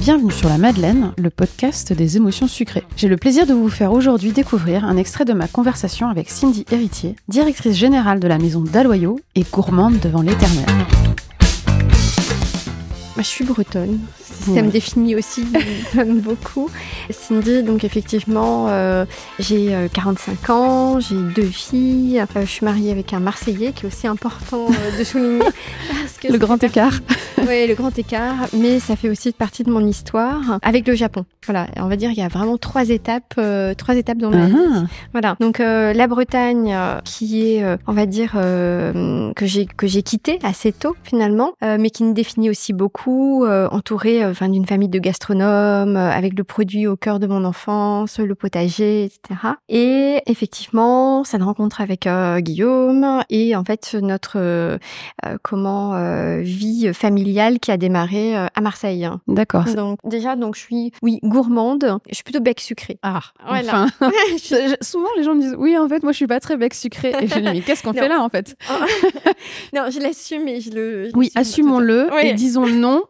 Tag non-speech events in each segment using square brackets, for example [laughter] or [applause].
Bienvenue sur la Madeleine, le podcast des émotions sucrées. J'ai le plaisir de vous faire aujourd'hui découvrir un extrait de ma conversation avec Cindy Héritier, directrice générale de la maison Daloyau et gourmande devant l'éternel. Je suis bretonne. Ça me définit aussi [laughs] beaucoup. Cindy, donc effectivement, euh, j'ai 45 euh, ans, j'ai deux filles. Euh, je suis mariée avec un Marseillais qui est aussi important de souligner. [laughs] le grand écart. [laughs] oui, le grand écart, mais ça fait aussi partie de mon histoire avec le Japon. Voilà, on va dire il y a vraiment trois étapes, trois étapes dans ma vie. Ah. Voilà, donc la Bretagne, qui est, on va dire, que j'ai que j'ai quitté assez tôt finalement, mais qui me définit aussi beaucoup, entourée enfin d'une famille de gastronomes, euh, avec le produit au cœur de mon enfance, le potager, etc. Et effectivement, une rencontre avec euh, Guillaume et en fait notre euh, comment vie familiale qui a démarré à Marseille. D'accord. Donc déjà, donc je suis oui gourmande. Je suis plutôt bec sucré. Ah, voilà. Enfin. [laughs] [laughs] Souvent les gens me disent oui en fait moi je suis pas très bec sucré et je dis mais qu'est-ce qu'on fait là en fait? [laughs] Non, je l'assume et je le. oui, assumons-le et disons non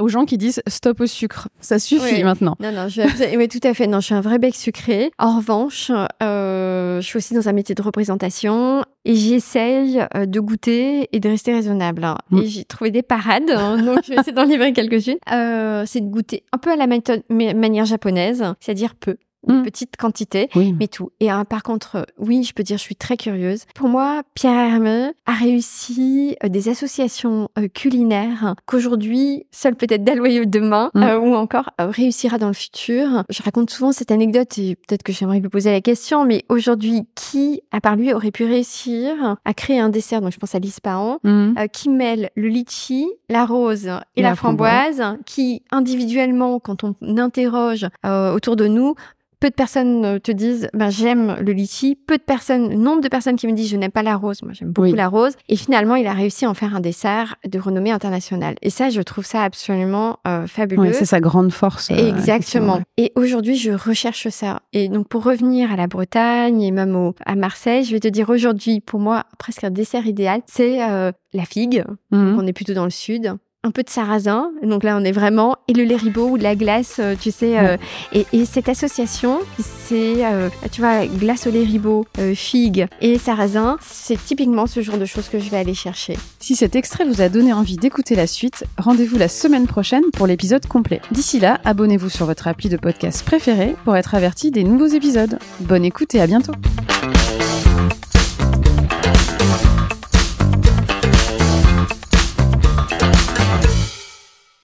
aux gens qui disent stop au sucre. Ça suffit maintenant. Non, non, je oui, tout à fait. Non, je suis un vrai bec sucré. En revanche, euh, je suis aussi dans un métier de représentation et j'essaye euh, de goûter et de rester raisonnable. Mm. Et j'ai trouvé des parades, hein, [laughs] donc je vais essayer d'en livrer quelques-unes. Euh, c'est de goûter un peu à la manière japonaise, c'est-à-dire peu une mmh. petite quantité, mais tout. Et hein, par contre, oui, je peux dire, je suis très curieuse. Pour moi, Pierre Hermé a réussi euh, des associations euh, culinaires qu'aujourd'hui, seul peut-être Daloyeux demain, mmh. euh, ou encore réussira dans le futur. Je raconte souvent cette anecdote et peut-être que j'aimerais lui poser la question, mais aujourd'hui, qui, à part lui, aurait pu réussir à créer un dessert, donc je pense à Lise mmh. qui mêle le litchi, la rose et, la, framboise, qui individuellement, quand on interroge autour de nous, peu de personnes euh, te disent ben, j'aime le litchi, peu de personnes, nombre de personnes qui me disent je n'aime pas la rose, moi j'aime beaucoup la rose, et finalement il a réussi à en faire un dessert de renommée internationale. Et ça, je trouve ça absolument euh, fabuleux. Oui, c'est sa grande force. Euh, Exactement. Et aujourd'hui, je recherche ça. Et donc pour revenir à la Bretagne et même au, à Marseille, je vais te dire aujourd'hui, pour moi, presque un dessert idéal, c'est la figue. Mhm. On est plutôt dans le sud un peu de sarrasin. Donc là, on est vraiment et le lait ribot ou de la glace, euh, tu sais. Euh, et, cette association, c'est, euh, tu vois, glace au lait ribot, figue et sarrasin, c'est typiquement ce genre de choses que je vais aller chercher. Si cet extrait vous a donné envie d'écouter la suite, rendez-vous la semaine prochaine pour l'épisode complet. D'ici là, abonnez-vous sur votre appli de podcast préféré pour être averti des nouveaux épisodes. Bonne écoute et à bientôt.